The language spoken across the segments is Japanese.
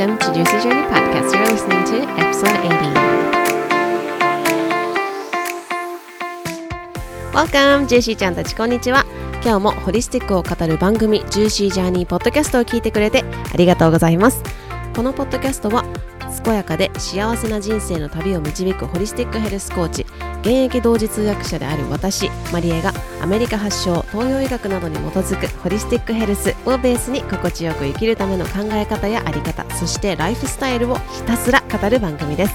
Welcome to Juicy Journey Podcast. You're listening to episode 80. Welcome! ジェシーちゃんたちこんにちは。今日もホリスティックを語る番組 Juicy Journey Podcast を聞いてくれてありがとうございます。このポッドキャストは健やかで幸せな人生の旅を導くホリスティックヘルスコーチ現役同時通訳者である私マリエがアメリカ発祥東洋医学などに基づくホリスティックヘルスをベースに心地よく生きるための考え方やあり方そしてライフスタイルをひたすら語る番組です。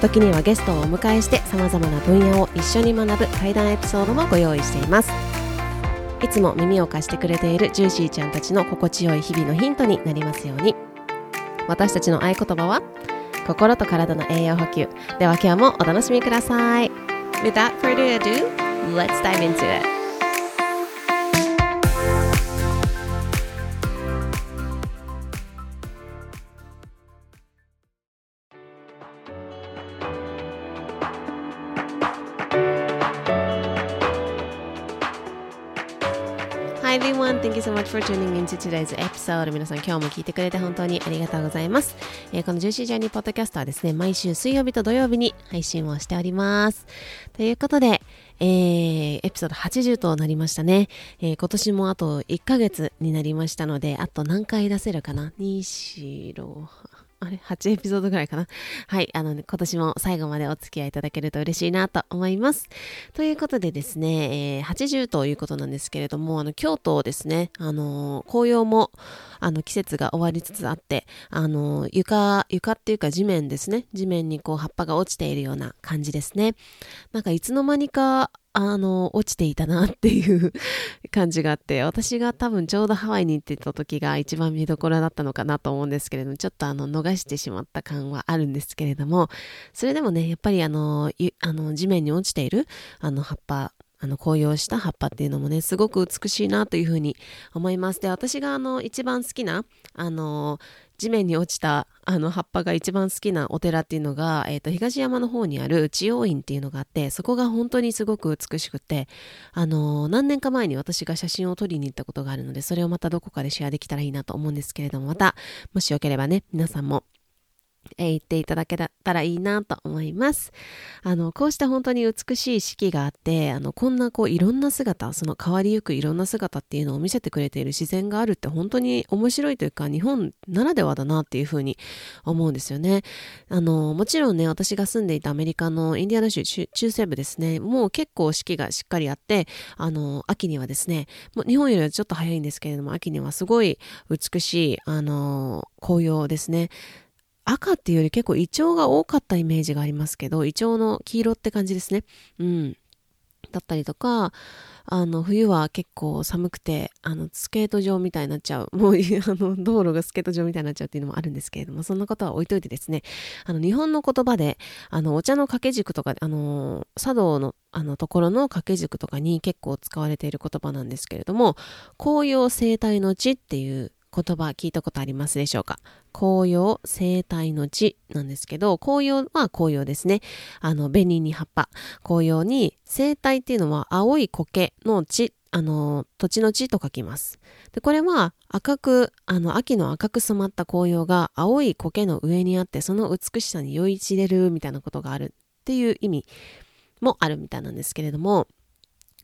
時にはゲストをお迎えして様々な分野を一緒に学ぶ対談エピソードもご用意しています。いつも耳を貸してくれているジューシーちゃんたちの心地よい日々のヒントになりますように。私たちの合言葉は心と体の栄養補給。では今日もお楽しみください。Without further ado, let's dive into it. Much for tuning into today's episode. 皆さん今日も聞いてくれて本当にありがとうございます。えーこのジューシージャーニーポッドキャストはですね、毎週水曜日と土曜日に配信をしております。ということで、えーエピソード80となりましたね、えー今年もあと1ヶ月になりましたので、あと何回出せるかな ?2、4、あれ ?8 エピソードぐらいかな？はい。あの、ね、今年も最後までお付き合いいただけると嬉しいなと思います。ということでですね、えー80ということなんですけれども、あの、京都ですね、あの、紅葉も、あの、季節が終わりつつあって、あの、床、床っていうか地面ですね。地面にこう葉っぱが落ちているような感じですね。なんかいつの間にか、あの、落ちていたなっていう感じがあって、私が多分ちょうどハワイに行ってた時が一番見どころだったのかなと思うんですけれども、ちょっとあの、逃してしまった感はあるんですけれども、それでもね、やっぱりあの、あの地面に落ちている、あの、葉っぱ、あの、紅葉した葉っぱっていうのもね、すごく美しいなというふうに思います。で、私があの、一番好きな、あの、地面に落ちたあの葉っぱが一番好きなお寺っていうのが、えー、と東山の方にある千代院っていうのがあってそこが本当にすごく美しくて、あのー何年か前に私が写真を撮りに行ったことがあるのでそれをまたどこかでシェアできたらいいなと思うんですけれどもまたもしよければね皆さんもえー言っていただけたらいいなと思います。あの、こうした本当に美しい四季があって、あの、こんなこういろんな姿、その変わりゆくいろんな姿っていうのを見せてくれている自然があるって本当に面白いというか、日本ならではだなっていうふうに思うんですよね。あの、もちろんね、私が住んでいたアメリカのインディアナ州中中西部ですね、もう結構四季がしっかりあって、あの、秋にはですね、もう日本よりはちょっと早いんですけれども、秋にはすごい美しい、あの、紅葉ですね。赤っていうより結構イチョウが多かったイメージがありますけど、イチョウの黄色って感じですね。うん。だったりとか、あの、冬は結構寒くて、あの、スケート場みたいになっちゃう。もう、あの、道路がスケート場みたいになっちゃうっていうのもあるんですけれども、そんなことは置いといてですね、あの、日本の言葉で、あの、お茶の掛け軸とか、あの、茶道の、あの、ところの掛け軸とかに結構使われている言葉なんですけれども、紅葉生態の地っていう言葉聞いたことありますでしょうか？紅葉生態の地なんですけど、紅葉は紅葉ですね。あの、紅に葉っぱ。紅葉に生態っていうのは青い苔の地、あの、土地の地と書きます。で、これは赤く、あの、秋の赤く染まった紅葉が青い苔の上にあって、その美しさに酔いしれるみたいなことがあるっていう意味もあるみたいなんですけれども、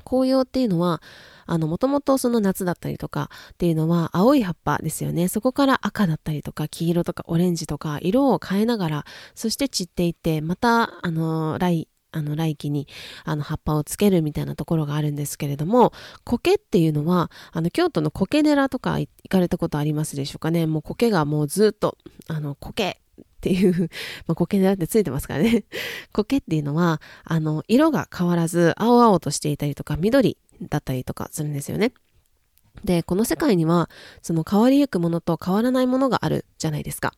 紅葉っていうのは、あの、もともとその夏だったりとかっていうのは青い葉っぱですよね。そこから赤だったりとか黄色とかオレンジとか色を変えながら、そして散っていって、また、あの、来、あの、来季に、あの、葉っぱをつけるみたいなところがあるんですけれども、苔っていうのは、あの、京都の苔寺とか行かれたことありますでしょうかね。もう苔がもうずっと、あの、苔っていう、まあ、苔寺ってついてますからね。苔っていうのは、あの、色が変わらず、青々としていたりとか、緑だったりとかするんですよね。で、この世界には、その変わりゆくものと変わらないものがあるじゃないですか。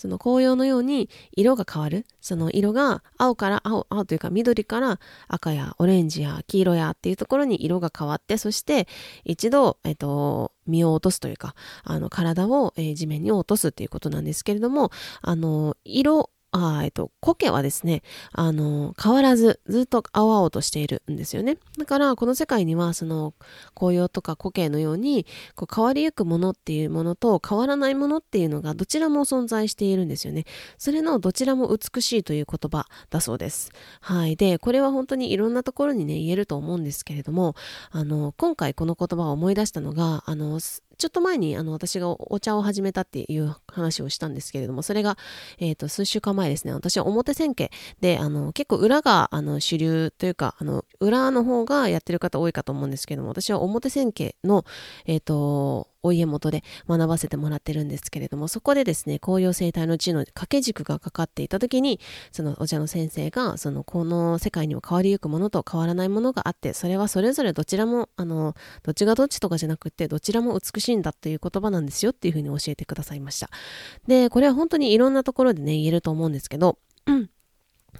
その紅葉のように色が変わる。その色が青から青、青というか緑から赤やオレンジや黄色やっていうところに色が変わって、そして一度、えっと、身を落とすというか、あの、体を、えー地面に落とすっていうことなんですけれども、あの、色あえっと、苔はですね、あの、変わらず、ずっと青々としているんですよね。だから、この世界には、その、紅葉とか苔のように、こう変わりゆくものっていうものと、変わらないものっていうのが、どちらも存在しているんですよね。それのどちらも美しいという言葉だそうです。はい。で、これは本当にいろんなところにね、言えると思うんですけれども、あの、今回この言葉を思い出したのが、あの、ちょっと前にあの私がお茶を始めたっていう話をしたんですけれども、それが、えっ、ー、と、数週間前ですね、私は表千家で、あの、結構裏が、あの、主流というか、あの、裏の方がやってる方多いかと思うんですけども、私は表千家の、えっ、ー、と、お家元で学ばせてもらってるんですけれども、そこでですね、紅葉生態の地の掛け軸がかかっていた時に、そのお茶の先生が、そのこの世界には変わりゆくものと変わらないものがあって、それはそれぞれどちらも、あの、どっちがどっちとかじゃなくて、どちらも美しいんだっていう言葉なんですよっていうふうに教えてくださいました。で、これは本当にいろんなところでね、言えると思うんですけど、うん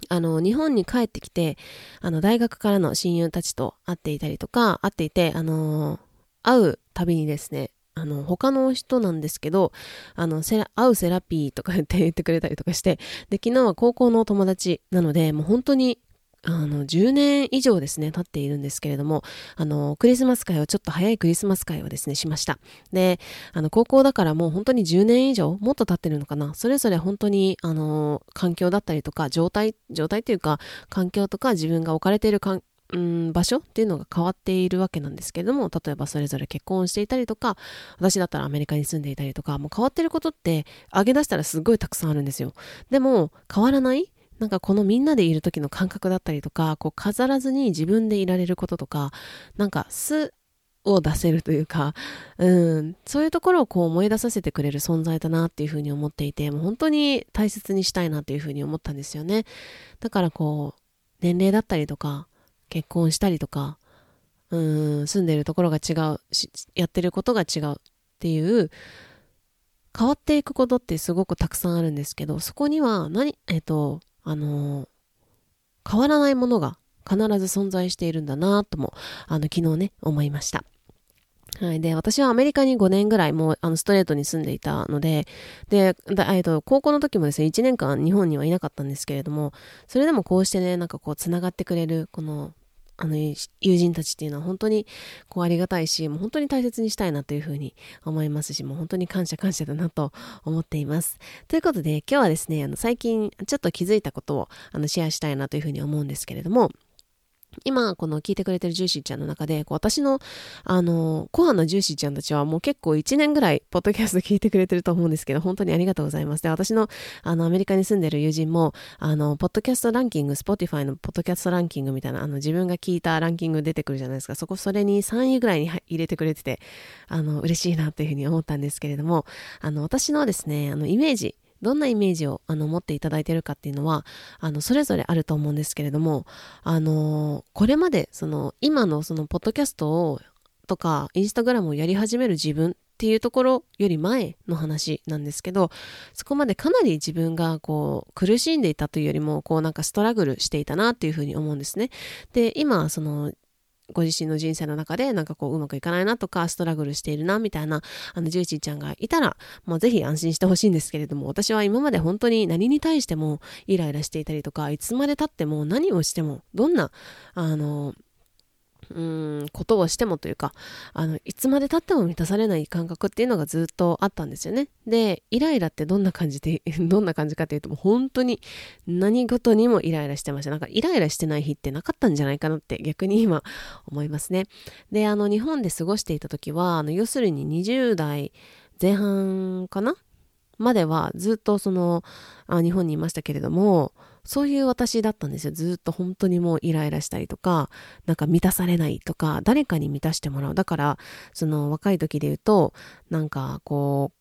あの、日本に帰ってきて、あの、大学からの親友たちと会っていたりとか、会っていて、あの会うたびにですね、あの、他の人なんですけど、あの、セラ、会うセラピーとか言って言ってくれたりとかして、で、昨日は高校の友達なので、もう本当に、あの、10年以上ですね、経っているんですけれども、あの、クリスマス会を、ちょっと早いクリスマス会をですね、しました。で、あの、高校だからもう本当に10年以上、もっと経ってるのかな。それぞれ本当に、あの、環境だったりとか、状態、状態というか、環境とか自分が置かれている環うん、場所っていうのが変わっているわけなんですけれども、例えばそれぞれ結婚していたりとか、私だったらアメリカに住んでいたりとか、もう変わってることって上げ出したらすごいたくさんあるんですよ。でも、変わらないなんかこのみんなでいる時の感覚だったりとか、こう飾らずに自分でいられることとか、なんか素を出せるというか、うん、そういうところをこう思い出させてくれる存在だなっていうふうに思っていて、もう本当に大切にしたいなっていうふうに思ったんですよね。だからこう、年齢だったりとか、結婚したりとか、うん、住んでるところが違うやってることが違うっていう、変わっていくことってすごくたくさんあるんですけど、そこには何、えっ、と、あの変わらないものが必ず存在しているんだなとも、あの、昨日ね、思いました。はい。で、私はアメリカに5年ぐらいもう、あの、ストレートに住んでいたので、で、えっと、高校の時もですね、1年間日本にはいなかったんですけれども、それでもこうしてね、なんかこう、つながってくれる、この、あの友人たちっていうのは本当にこうありがたいし、もう本当に大切にしたいなというふうに思いますし、もう本当に感謝感謝だなと思っています。ということで今日はですね、あの最近ちょっと気づいたことをあのシェアしたいなというふうに思うんですけれども、今、この聞いてくれてるジューシーちゃんの中で、私の、あの、コアなジューシーちゃんたちはもう結構1年ぐらい、ポッドキャスト聞いてくれてると思うんですけど、本当にありがとうございます。で、私の、あの、アメリカに住んでる友人も、あの、ポッドキャストランキング、 Spotifyのポッドキャストランキングみたいな、あの、自分が聞いたランキング出てくるじゃないですか。そこ、それに3位ぐらいに入れてくれてて、あの、嬉しいなというふうに思ったんですけれども、あの、私のですね、あの、イメージ、どんなイメージをあの持っていただいているかっていうのは、あの、それぞれあると思うんですけれども、あの、これまで、その、今のその、ポッドキャストを、とか、インスタグラムをやり始める自分っていうところより前の話なんですけど、そこまでかなり自分がこう苦しんでいたというよりも、こうなんかストラグルしていたなっていうふうに思うんですね。で、今、そのご自身の人生の中でなんかこううまくいかないなとかストラグルしているなみたいなあのジューシーちゃんがいたら、まあ、ぜひ安心してほしいんですけれども私は今まで本当に何に対してもイライラしていたりとかいつまでたっても何をしてもどんなあのうん、ことをしてもというか、あの、いつまで経っても満たされない感覚っていうのがずっとあったんですよね。で、イライラってどんな感じで、どんな感じかっていうと、もう本当に何事にもイライラしてました。なんかイライラしてない日ってなかったんじゃないかなって逆に今思いますね。で、あの、日本で過ごしていた時は、あの、要するに20代前半かな？まではずっとそのあ日本にいましたけれどもそういう私だったんですよ。ずっと本当にもうイライラしたりとか、なんか満たされないとか、誰かに満たしてもらう。だから、その若い時で言うと、なんかこ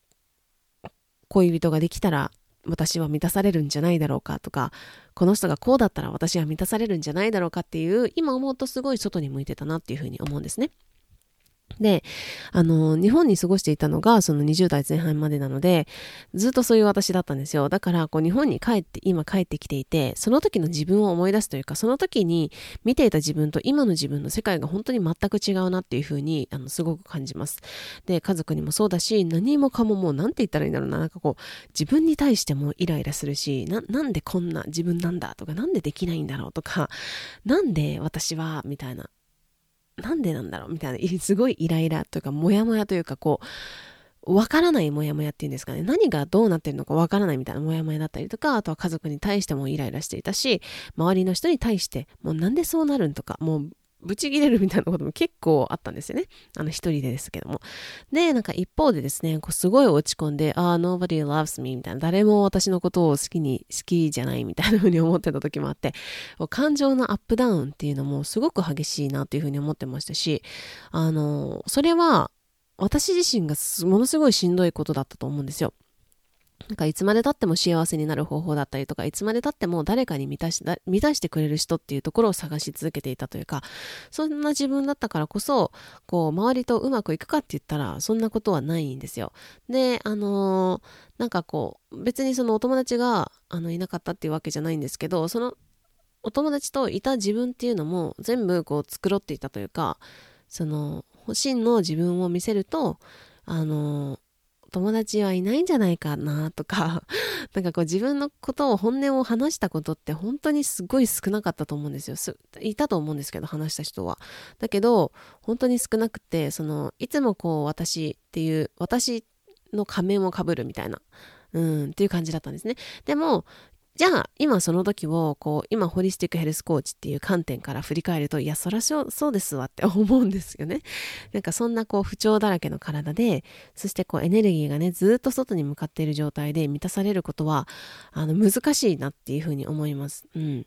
う、恋人ができたら私は満たされるんじゃないだろうかとか、この人がこうだったら私は満たされるんじゃないだろうかっていう、今思うとすごい外に向いてたなっていうふうに思うんですね。で、あの、日本に過ごしていたのがその20代前半までなので、ずっとそういう私だったんですよ。だから、こう日本に帰って、今帰ってきていて、その時の自分を思い出すというか、その時に見ていた自分と今の自分の世界が本当に全く違うなっていうふうに、あの、すごく感じます。で、家族にもそうだし、何もかももう何て言ったらいいんだろうな、なんかこう、自分に対してもイライラするし、な、なんでこんな自分なんだとか、なんでできないんだろうとか、なんで私は、みたいな。なんでなんだろうみたいな、すごいイライラというか、モヤモヤというか、こう、わからないモヤモヤっていうんですかね。何がどうなってるのかわからないみたいなモヤモヤだったりとか、あとは家族に対してもイライラしていたし、周りの人に対して、もうなんでそうなるんとか、もうブチギレるみたいなことも結構あったんですよね。あの一人でですけども。で、なんか一方でですね、こうすごい落ち込んで、ああ、nobody loves me みたいな、誰も私のことを好きに、好きじゃないみたいな風に思ってた時もあって、感情のアップダウンっていうのもすごく激しいなっていう風に思ってましたし、あの、それは私自身がものすごいしんどいことだったと思うんですよ。なんかいつまで経っても幸せになる方法だったりとか、いつまで経っても誰かに満たし、満たしてくれる人っていうところを探し続けていたというか、そんな自分だったからこそ、こう、周りとうまくいくかって言ったら、そんなことはないんですよ。で、あのー、なんかこう、別にそのお友達が、あの、いなかったっていうわけじゃないんですけど、その、お友達といた自分っていうのも全部こう繕っていたというか、その、真の自分を見せると、あのー友達はいないんじゃないかなとか、なんかこう自分のことを本音を話したことって本当にすごい少なかったと思うんですよ。いたと思うんですけど、話した人は。だけど、本当に少なくて、その、いつもこう私っていう、私の仮面をかぶるみたいな、うん、っていう感じだったんですね。でも、じゃあ、今その時を、こう、今、ホリスティックヘルスコーチっていう観点から振り返ると、いや、そらそうそうですわって思うんですよね。なんかそんなこう、不調だらけの体で、そしてこう、エネルギーがね、ずっと外に向かっている状態で満たされることは、あの、難しいなっていうふうに思います。うん。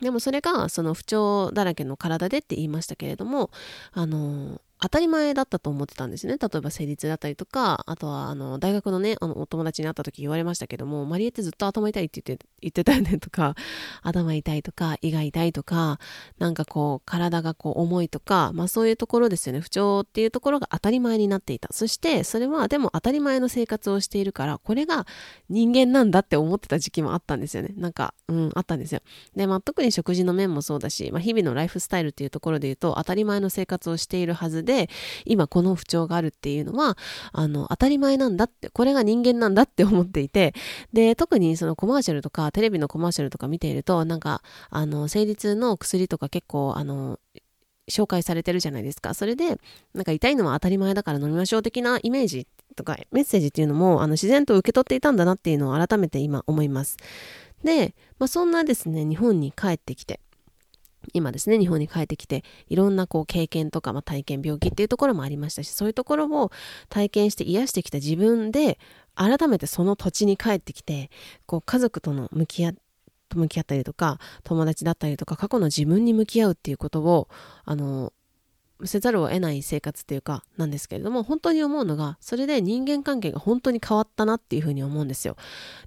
でもそれが、その不調だらけの体でって言いましたけれども、あの、当たり前だったと思ってたんですね。例えば生理痛だったりとか、あとはあの大学のね、あのお友達に会った時言われましたけども、マリエってずっと頭痛いって言って言ってたよねとか、頭痛いとか、胃が痛いとか、なんかこう体がこう重いとか、まあそういうところですよね。不調っていうところが当たり前になっていた。そしてそれはでも当たり前の生活をしているから、これが人間なんだって思ってた時期もあったんですよね。なんか、うん、あったんですよ。で、まあ特に食事の面もそうだし、まあ日々のライフスタイルっていうところで言うと当たり前の生活をしているはずで、で、今この不調があるっていうのは、あの、当たり前なんだって、これが人間なんだって思っていて、で、特にそのコマーシャルとか、テレビのコマーシャルとか見ていると、なんか、あの、生理痛の薬とか結構、あの、紹介されてるじゃないですか。それで、なんか痛いのは当たり前だから飲みましょう的なイメージとかメッセージっていうのも、あの、自然と受け取っていたんだなっていうのを改めて今思います。で、まあ、そんなですね、日本に帰ってきて、今ですね、日本に帰ってきて、いろんなこう経験とか、まあ、体験、病気っていうところもありましたし、そういうところを体験して癒してきた自分で、改めてその土地に帰ってきて、こう家族との向き合と向き合ったりとか、友達だったりとか、過去の自分に向き合うっていうことを、あの、せざるを得ない生活っていうかなんですけれども本当に思うのがそれで人間関係が本当に変わったなっていうふうに思うんですよ。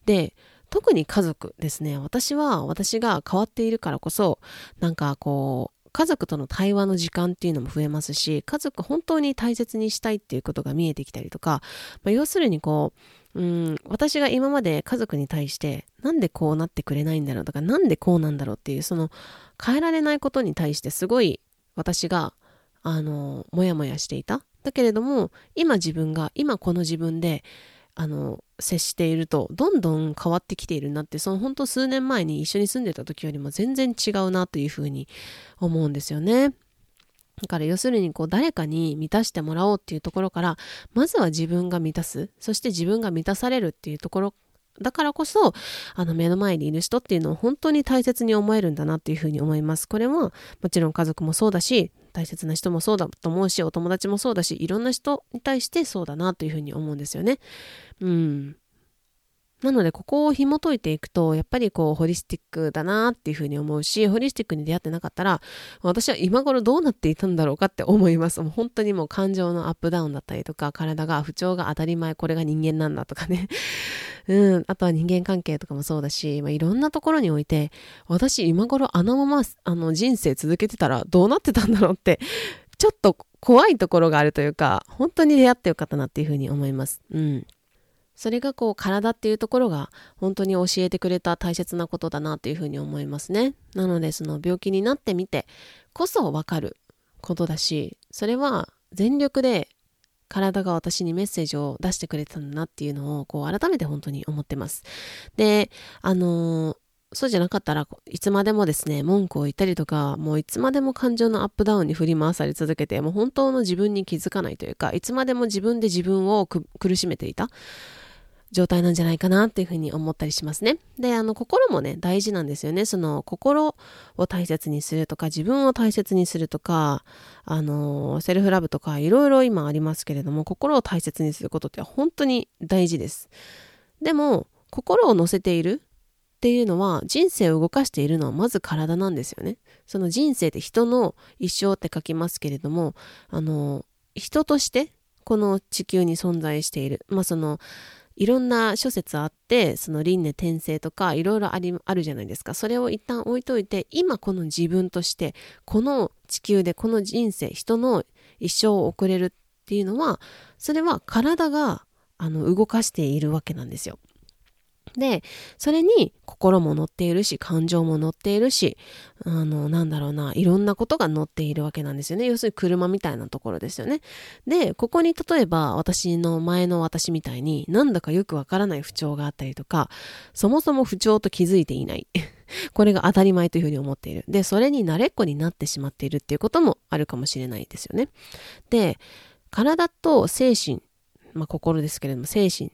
で特に家族ですね。私は私が変わっているからこそ、なんかこう、家族との対話の時間っていうのも増えますし、家族本当に大切にしたいっていうことが見えてきたりとか、まあ、要するにこう、うん、私が今まで家族に対して、なんでこうなってくれないんだろうとか、なんでこうなんだろうっていう、その変えられないことに対してすごい私が、あの、もやもやしていた。だけれども、今自分が、今この自分で、あの、接していると、どんどん変わってきているなって、その本当数年前に一緒に住んでた時よりも全然違うなというふうに思うんですよね。だから要するにこう誰かに満たしてもらおうっていうところから、まずは自分が満たす、そして自分が満たされるっていうところだからこそ、あの目の前にいる人っていうのを本当に大切に思えるんだなっていうふうに思います。これはもちろん家族もそうだし、大切な人もそうだと思うし、お友達もそうだし、いろんな人に対してそうだなというふうに思うんですよね。うん。なので、ここを紐解いていくと、やっぱりこう、ホリスティックだなっていうふうに思うし、ホリスティックに出会ってなかったら、私は今頃どうなっていたんだろうかって思います。もう本当にもう感情のアップダウンだったりとか、体が不調が当たり前、これが人間なんだとかね。うん、あとは人間関係とかもそうだし、まあ、いろんなところにおいて、私今頃あのまま、あの人生続けてたらどうなってたんだろうって、ちょっと怖いところがあるというか、本当に出会ってよかったなっていうふうに思います。うん。それがこう体っていうところが本当に教えてくれた大切なことだなっていうふうに思いますね。なのでその病気になってみてこそわかることだし、それは全力で体が私にメッセージを出してくれたんだなっていうのをこう改めて本当に思ってます。で、あのーそうじゃなかったらいつまでもですね、文句を言ったりとか、もういつまでも感情のアップダウンに振り回され続けて、もう本当の自分に気づかないというか、いつまでも自分で自分を苦しめていた状態なんじゃないかなっていうふうに思ったりしますね。で、あの、心もね、大事なんですよね。その、心を大切にするとか、自分を大切にするとか、あの、セルフラブとか、いろいろ今ありますけれども、心を大切にすることって本当に大事です。でも、心を乗せているっていうのは人生を動かしているのはまず体なんですよね。その人生って人の一生って書きますけれども、あの、人としてこの地球に存在している。まあその、いろんな諸説あって、その輪廻転生とかいろいろあり、あるじゃないですか。それを一旦置いといて、今この自分として、この地球でこの人生、人の一生を送れるっていうのは、それは体があの動かしているわけなんですよ。で、それに心も乗っているし、感情も乗っているし、あの、なんだろうな、いろんなことが乗っているわけなんですよね。要するに車みたいなところですよね。で、ここに例えば私の前の私みたいになんだかよくわからない不調があったりとか、そもそも不調と気づいていない。これが当たり前というふうに思っている。で、それに慣れっこになってしまっているっていうこともあるかもしれないですよね。で、体と精神、まあ心ですけれども、精神、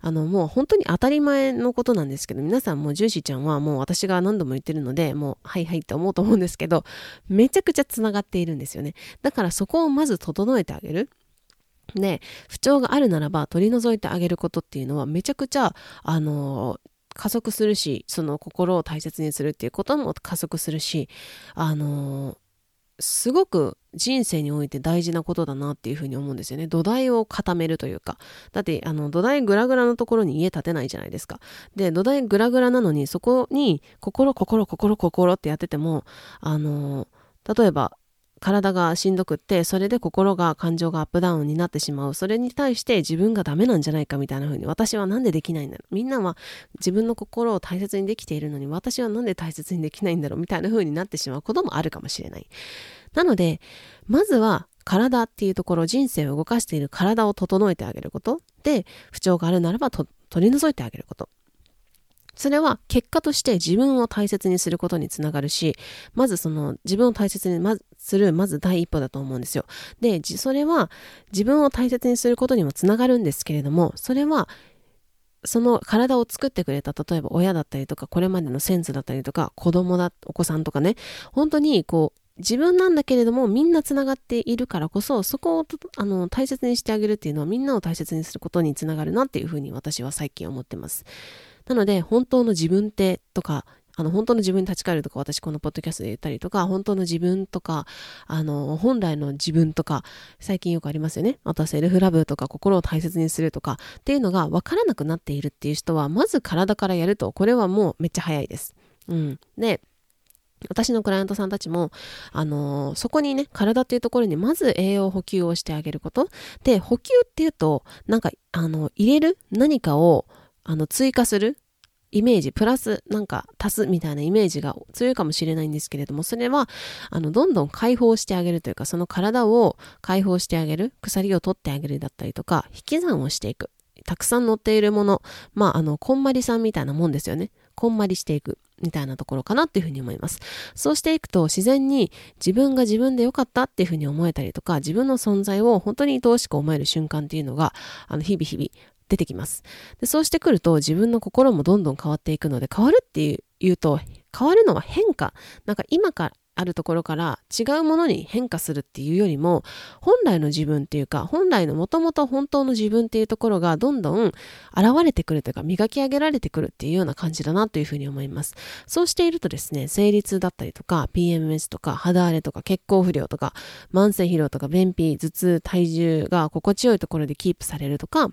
あの、もう本当に当たり前のことなんですけど、皆さんもジューシーちゃんはもう私が何度も言ってるので、もう、はいはいって思うと思うんですけど、めちゃくちゃ繋がっているんですよね。だからそこをまず整えてあげる。で、不調があるならば取り除いてあげることっていうのはめちゃくちゃ、あの、加速するし、その心を大切にするっていうことも加速するし、あの、すごく人生において大事なことだなっていうふうに思うんですよね。土台を固めるというか。だって、あの、土台グラグラのところに家建てないじゃないですか。で、土台グラグラなのに、そこに、心、心、心、心ってやってても、あの、例えば、体がしんどくってそれで心が感情がアップダウンになってしまう。それに対して自分がダメなんじゃないかみたいな風に私はなんでできないんだろう。みんなは自分の心を大切にできているのに私はなんで大切にできないんだろうみたいな風になってしまうこともあるかもしれない。なのでまずは体っていうところ人生を動かしている体を整えてあげること。で不調があるならば取り除いてあげること。それは結果として自分を大切にすることにつながるし、まずその自分を大切にする、まず第一歩だと思うんですよ。で、それは自分を大切にすることにもつながるんですけれども、それはその体を作ってくれた、例えば親だったりとか、これまでのセンスだったりとか、子供だ、お子さんとかね、本当にこう、自分なんだけれどもみんなつながっているからこそそこをあの大切にしてあげるっていうのはみんなを大切にすることにつながるなっていうふうに私は最近思ってます。なので、本当の自分ってとか、あの、本当の自分に立ち返るとか、私このポッドキャストで言ったりとか、本当の自分とか、あの、本来の自分とか、最近よくありますよね。あとはセルフラブとか、心を大切にするとか、っていうのが分からなくなっているっていう人は、まず体からやると、これはもうめっちゃ早いです。うん。で、私のクライアントさんたちも、あのー、そこにね、体っていうところにまず栄養補給をしてあげること。で、補給っていうと、なんか、あの、入れる何かを、あの、追加する？イメージ、プラスなんか足すみたいなイメージが強いかもしれないんですけれども、それは、あの、どんどん解放してあげるというか、その体を解放してあげる、鎖を取ってあげるだったりとか、引き算をしていく。たくさん乗っているもの、まあ、あの、こんまりさんみたいなもんですよね。こんまりしていく。みたいなところかなっていうふうに思います。そうしていくと自然に自分が自分で良かったっていうふうに思えたりとか、自分の存在を本当に愛おしく思える瞬間っていうのが、あの、日々日々出てきます。でそうしてくると自分の心もどんどん変わっていくので変わるっていうと変わるのは変化。なんか今からあるところから違うものに変化するっていうよりも本来の自分っていうか本来のもともと本当の自分っていうところがどんどん現れてくるというか磨き上げられてくるっていうような感じだなというふうに思いますそうしているとですね生理痛だったりとか PMS とか肌荒れとか血行不良とか慢性疲労とか便秘頭痛体重が心地よいところでキープされるとか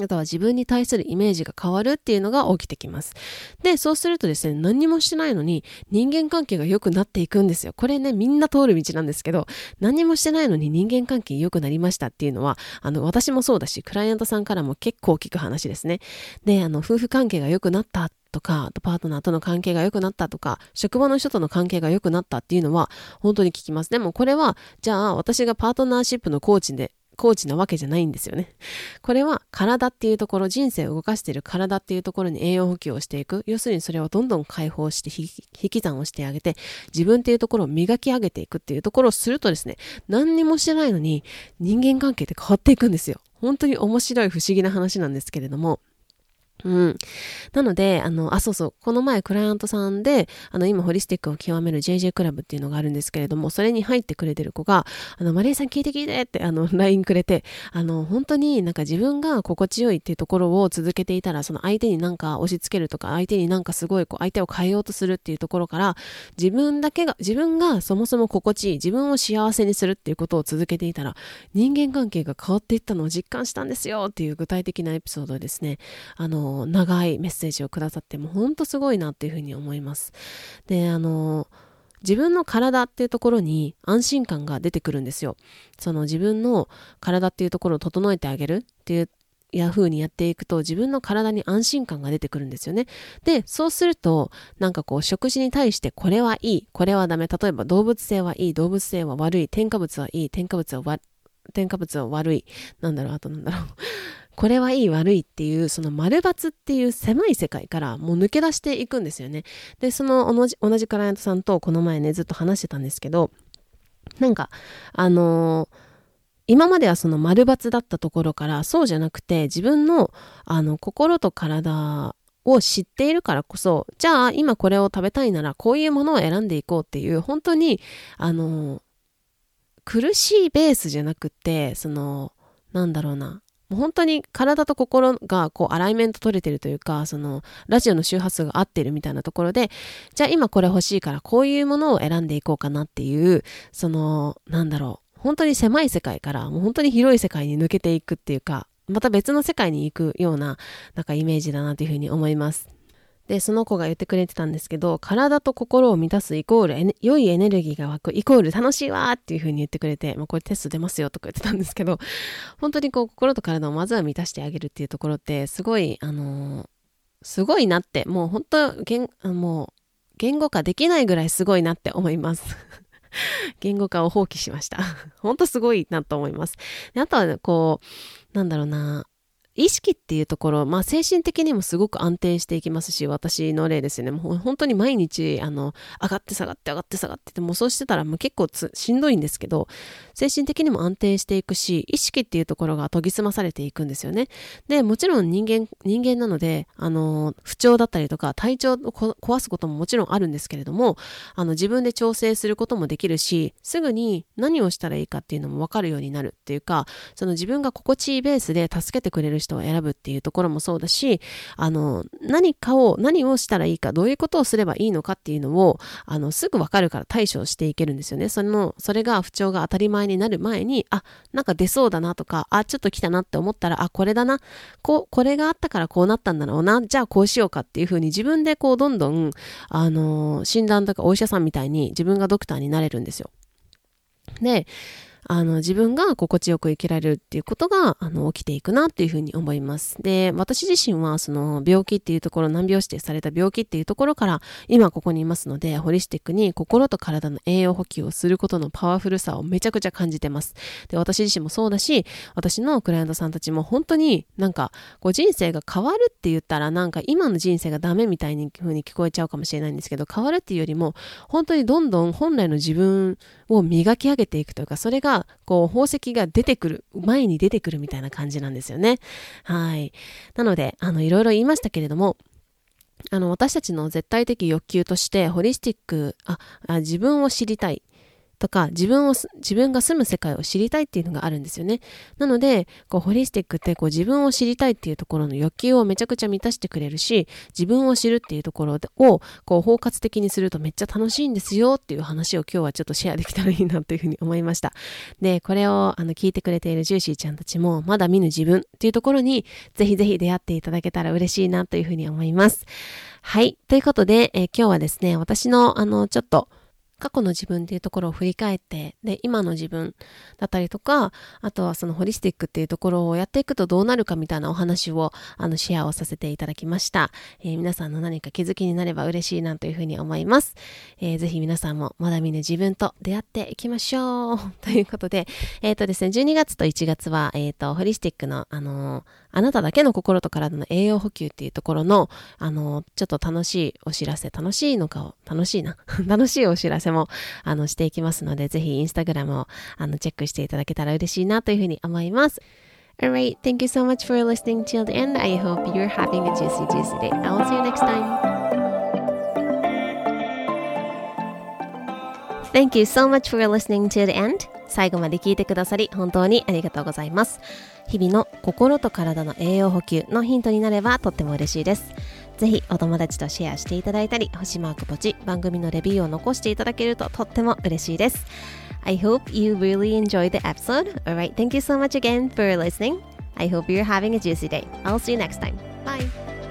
あとは自分に対するイメージが変わるっていうのが起きてきます。で、そうするとですね、何にもしてないのに人間関係が良くなっていくんですよ。これね、みんな通る道なんですけど、何にもしてないのに人間関係良くなりましたっていうのは、あの、私もそうだし、クライアントさんからも結構聞く話ですね。で、あの、夫婦関係が良くなったとか、パートナーとの関係が良くなったとか、職場の人との関係が良くなったっていうのは本当に聞きます。でもこれは、じゃあ私がパートナーシップのコーチでコーチなわけじゃないんですよね。これは体っていうところ、人生を動かしている体っていうところに栄養補給をしていく。要するにそれをどんどん解放して引き算をしてあげて、自分っていうところを磨き上げていくっていうところをするとですね、何にもしてないのに人間関係って変わっていくんですよ。本当に面白い不思議な話なんですけれども。うん。なので、あの、あ、そうそう、この前クライアントさんで、あの、今ホリスティックを極める JJ クラブっていうのがあるんですけれども、それに入ってくれてる子が、あの、マリエさん聞いて聞いてって、あの、LINE くれて、あの、本当になんか自分が心地よいっていうところを続けていたら、その相手になんか押し付けるとか、相手になんかすごいこう、相手を変えようとするっていうところから、自分だけが、自分がそもそも心地いい、自分を幸せにするっていうことを続けていたら、人間関係が変わっていったのを実感したんですよっていう具体的なエピソードですね、あの、長いメッセージをくださっても本当すごいなっていうふうに思います。で、あの、自分の体っていうところに安心感が出てくるんですよ。その自分の体っていうところを整えてあげるっていうや風にやっていくと自分の体に安心感が出てくるんですよね。で、そうすると、なんかこう食事に対してこれはいい、これはダメ。例えば動物性はいい、動物性は悪い、添加物はいい、添加物は添加物は悪い。なんだろう、あとなんだろう。これはいい悪いっていうその丸抜っていう狭い世界からもう抜け出していくんですよね。で、その同じ同じクライアントさんとこの前ねずっと話してたんですけど、なんかあのー、今まではその丸抜だったところからそうじゃなくて自分のあの心と体を知っているからこそじゃあ今これを食べたいならこういうものを選んでいこうっていう本当にあの苦しいベースじゃなくてそのなんだろうなもう本当に体と心がこうアライメント取れてるというか、そのラジオの周波数が合ってるみたいなところで、じゃあ今これ欲しいからこういうものを選んでいこうかなっていう、その、なんだろう、本当に狭い世界からもう本当に広い世界に抜けていくっていうか、また別の世界に行くような、なんかイメージだなというふうに思います。で、その子が言ってくれてたんですけど、体と心を満たすイコール良いエネルギーが湧くイコール楽しいわっていう風に言ってくれて、まあ、これテスト出ますよとか言ってたんですけど、本当にこう心と体をまずは満たしてあげるっていうところって、すごい、あのー、すごいなって、もう本当、言もう言語化できないぐらいすごいなって思います。言語化を放棄しました。本当すごいなと思います。であとは、こう、なんだろうな、意識っていうところ、まあ精神的にもすごく安定していきますし、私の例ですよね。もう本当に毎日、あの、上がって下がって上がって下がってて、もそうしてたらもう結構しんどいんですけど、精神的にも安定していくし、意識っていうところが研ぎ澄まされていくんですよね。で、もちろん人間、人間なので、あの、不調だったりとか、体調を壊すことももちろんあるんですけれども、あの、自分で調整することもできるし、すぐに何をしたらいいかっていうのもわかるようになるっていうか、その自分が心地いいベースで助けてくれる人を選ぶっていうところもそうだし、あの、何かを、何をしたらいいか、どういうことをすればいいのかっていうのを、あの、すぐわかるから対処していけるんですよね。その、それが不調が当たり前になる前に、あ、なんか出そうだなとか、あ、ちょっと来たなって思ったら、あ、これだな。こう、これがあったからこうなったんだろうな。じゃあこうしようかっていうふうに自分でこう、どんどん、あの、診断とかお医者さんみたいに自分がドクターになれるんですよ。で、あの、自分が心地よく生きられるっていうことが、あの、起きていくなっていうふうに思います。で、私自身は、その、病気っていうところ、難病指定された病気っていうところから、今ここにいますので、ホリスティックに心と体の栄養補給をすることのパワフルさをめちゃくちゃ感じてます。で、私自身もそうだし、私のクライアントさんたちも本当になんか、こう人生が変わるって言ったら、なんか今の人生がダメみたいに風に聞こえちゃうかもしれないんですけど、変わるっていうよりも、本当にどんどん本来の自分を磨き上げていくというか、それが、こう、宝石が出てくる、前に出てくるみたいな感じなんですよね。はい。なので、あの、いろいろ言いましたけれども、あの、私たちの絶対的欲求として、ホリスティック、あ、あ自分を知りたい。とか自分を自分が住む世界を知りたいっていうのがあるんですよね。なのでこうホリスティックってこう自分を知りたいっていうところの欲求をめちゃくちゃ満たしてくれるし自分を知るっていうところをこう包括的にするとめっちゃ楽しいんですよっていう話を今日はちょっとシェアできたらいいなというふうに思いました。でこれをあの聞いてくれているジューシーちゃんたちもまだ見ぬ自分っていうところにぜひぜひ出会っていただけたら嬉しいなというふうに思います。はい。ということで、えー、今日はですね、私のあの、ちょっと過去の自分っていうところを振り返って、で、今の自分だったりとか、あとはそのホリスティックっていうところをやっていくとどうなるかみたいなお話を、あの、シェアをさせていただきました。えー、皆さんの何か気づきになれば嬉しいなというふうに思います。えー、ぜひ皆さんもまだ見ぬ自分と出会っていきましょう。ということで、えっ、ー、とですね、12月と1月は、えっ、ー、と、ホリスティックの、あのーあなただけの心と体の栄養補給っていうところの、あの、ちょっと楽しいお知らせ、楽しいのかを、楽しいな。楽しいお知らせも、あの、していきますので、ぜひインスタグラムを、あの、チェックしていただけたら嬉しいなというふうに思います。Alright, thank you so much for listening till the end. I hope you're having a juicy, juicy day. I will see you next time. Thank you so much for listening to the end. 最後まで聞いてくださり本当にありがとうございます。日々の心と体の栄養補給のヒントになればとっても嬉しいです。ぜひお友達とシェアしていただいたり、星マークポチ、番組のレビューを残していただけるととっても嬉しいです。I hope you really enjoyed the episode. Alright, thank you so much again for listening. I hope you're having a juicy day. I'll see you next time. Bye.